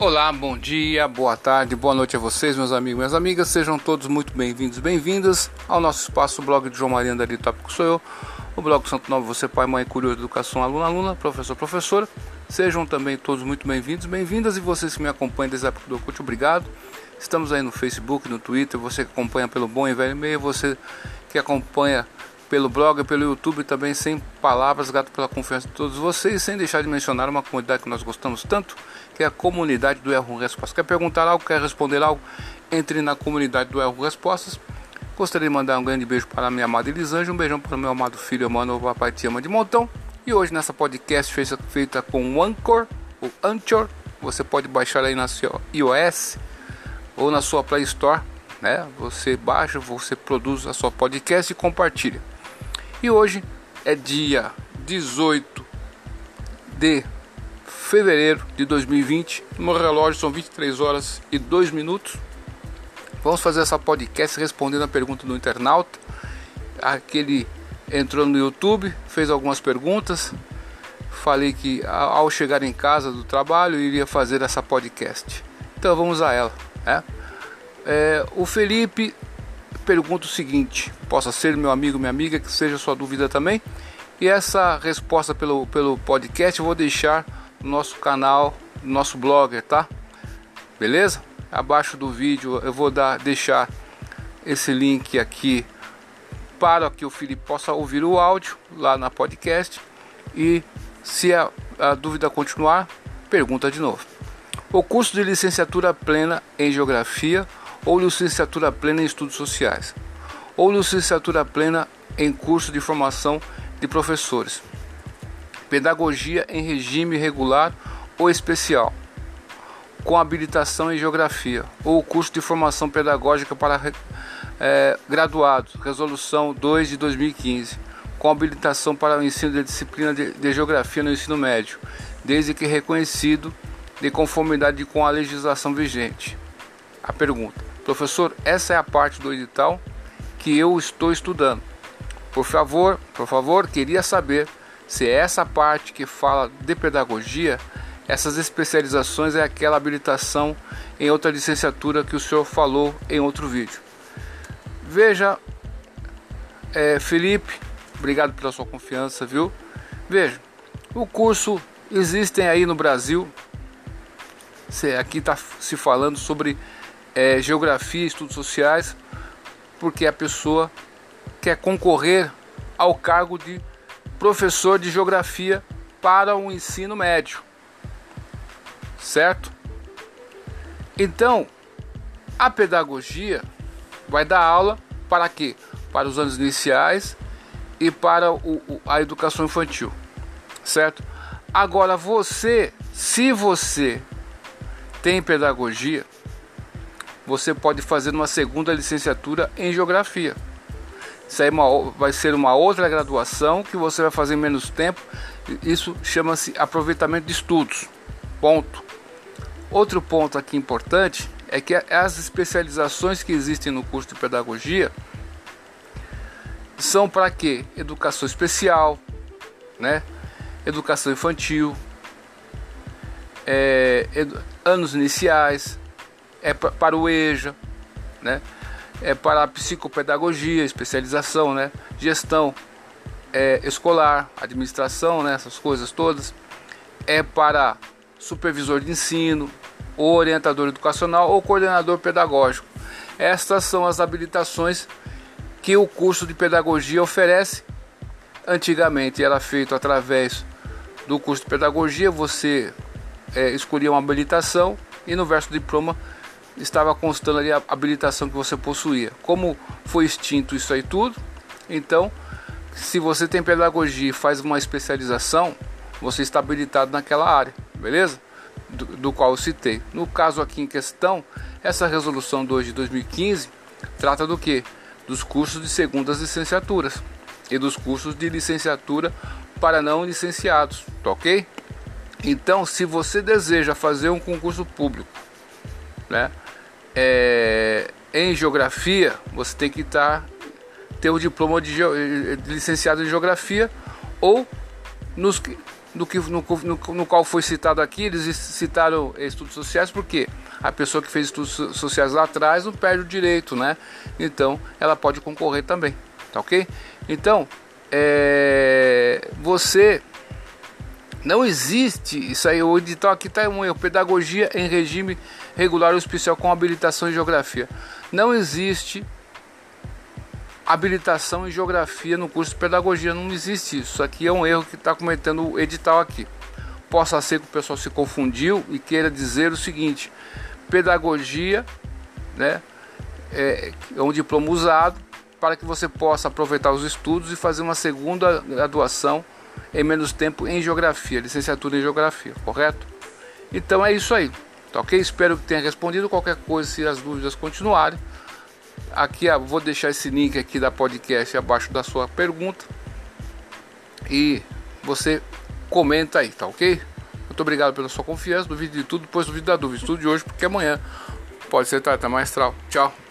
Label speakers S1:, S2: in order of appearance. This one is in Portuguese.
S1: Olá, bom dia, boa tarde, boa noite a vocês, meus amigos minhas amigas. Sejam todos muito bem-vindos, bem-vindas ao nosso espaço, o blog de João Maria Andari Tópico Sou Eu, o blog Santo Novo, você pai, mãe, curioso, educação, aluno, aluna, professor, professora. Sejam também todos muito bem-vindos, bem-vindas e vocês que me acompanham desde a época do Orkut, obrigado. Estamos aí no Facebook, no Twitter, você que acompanha pelo bom e velho e-mail, você que acompanha pelo blog, pelo YouTube também, sem palavras, grato pela confiança de todos vocês, sem deixar de mencionar uma comunidade que nós gostamos tanto, que é a comunidade do Erro Respostas. Quer perguntar algo, quer responder algo? Entre na comunidade do Erro Respostas. Gostaria de mandar um grande beijo para a minha amada Elisângela, um beijão para o meu amado filho, mano, o papai te ama de montão. E hoje nessa podcast feita, feita com o Anchor, o Anchor, você pode baixar aí na sua iOS ou na sua Play Store, né? Você baixa, você produz a sua podcast e compartilha. E hoje é dia 18 de fevereiro de 2020. No relógio são 23 horas e 2 minutos. Vamos fazer essa podcast respondendo a pergunta do internauta. Aquele entrou no YouTube, fez algumas perguntas. Falei que ao chegar em casa do trabalho iria fazer essa podcast. Então vamos a ela. Né? É, o Felipe pergunta o seguinte: possa ser meu amigo, minha amiga, que seja sua dúvida também. E essa resposta pelo, pelo podcast eu vou deixar no nosso canal, no nosso blogger, tá? Beleza? Abaixo do vídeo eu vou dar, deixar esse link aqui para que o Felipe possa ouvir o áudio lá na podcast. E se a, a dúvida continuar, pergunta de novo. O curso de licenciatura plena em Geografia ou licenciatura plena em Estudos Sociais, ou licenciatura plena em curso de formação de professores, pedagogia em regime regular ou especial, com habilitação em Geografia, ou curso de formação pedagógica para é, graduados, resolução 2 de 2015, com habilitação para o ensino de disciplina de, de Geografia no ensino médio, desde que reconhecido de conformidade com a legislação vigente. A pergunta: Professor, essa é a parte do edital que eu estou estudando. Por favor, por favor, queria saber se é essa parte que fala de pedagogia, essas especializações é aquela habilitação em outra licenciatura que o senhor falou em outro vídeo. Veja, é, Felipe, obrigado pela sua confiança, viu? Veja, o curso existem aí no Brasil. Aqui está se falando sobre é, geografia, estudos sociais, porque a pessoa quer concorrer ao cargo de professor de geografia para o ensino médio, certo? Então, a pedagogia vai dar aula para quê? Para os anos iniciais e para o, a educação infantil, certo? Agora, você, se você tem pedagogia, você pode fazer uma segunda licenciatura em geografia. Isso aí é vai ser uma outra graduação que você vai fazer em menos tempo. Isso chama-se aproveitamento de estudos. Ponto. Outro ponto aqui importante é que as especializações que existem no curso de pedagogia são para quê? Educação especial, né? Educação infantil, é, anos iniciais, é para o EJA, né? é para a psicopedagogia, especialização, né? gestão é, escolar, administração, né? essas coisas todas, é para supervisor de ensino, orientador educacional ou coordenador pedagógico. Estas são as habilitações que o curso de pedagogia oferece. Antigamente era feito através do curso de pedagogia, você é, escolhia uma habilitação e no verso diploma estava constando ali a habilitação que você possuía. Como foi extinto isso aí tudo, então, se você tem pedagogia e faz uma especialização, você está habilitado naquela área, beleza? Do, do qual eu citei. No caso aqui em questão, essa resolução 2 de 2015 trata do que? Dos cursos de segundas licenciaturas e dos cursos de licenciatura para não licenciados, tá ok? Então, se você deseja fazer um concurso público, né? É, em geografia, você tem que estar tá, ter o diploma de, de, licenciado em geografia ou nos do que no, no, no, qual foi citado aqui, eles citaram estudos sociais porque a pessoa que fez estudos sociais lá atrás não perde o direito, né? Então ela pode concorrer também, tá ok? Então é, você não existe isso aí, o edital aqui está um erro, pedagogia em regime regular ou especial com habilitação em geografia. Não existe habilitação em geografia no curso de pedagogia. Não existe isso. Isso aqui é um erro que está cometendo o edital aqui. Possa ser que o pessoal se confundiu e queira dizer o seguinte: pedagogia, né, é, é um diploma usado para que você possa aproveitar os estudos e fazer uma segunda graduação em menos tempo em geografia, licenciatura em geografia, correto? Então é isso aí, tá ok? Espero que tenha respondido. Qualquer coisa, se as dúvidas continuarem, Aqui vou deixar esse link aqui da podcast abaixo da sua pergunta e você comenta aí, tá ok? Muito obrigado pela sua confiança. Duvide de tudo, depois duvide da dúvida. Estude hoje porque amanhã pode ser trata mais astral. Tchau.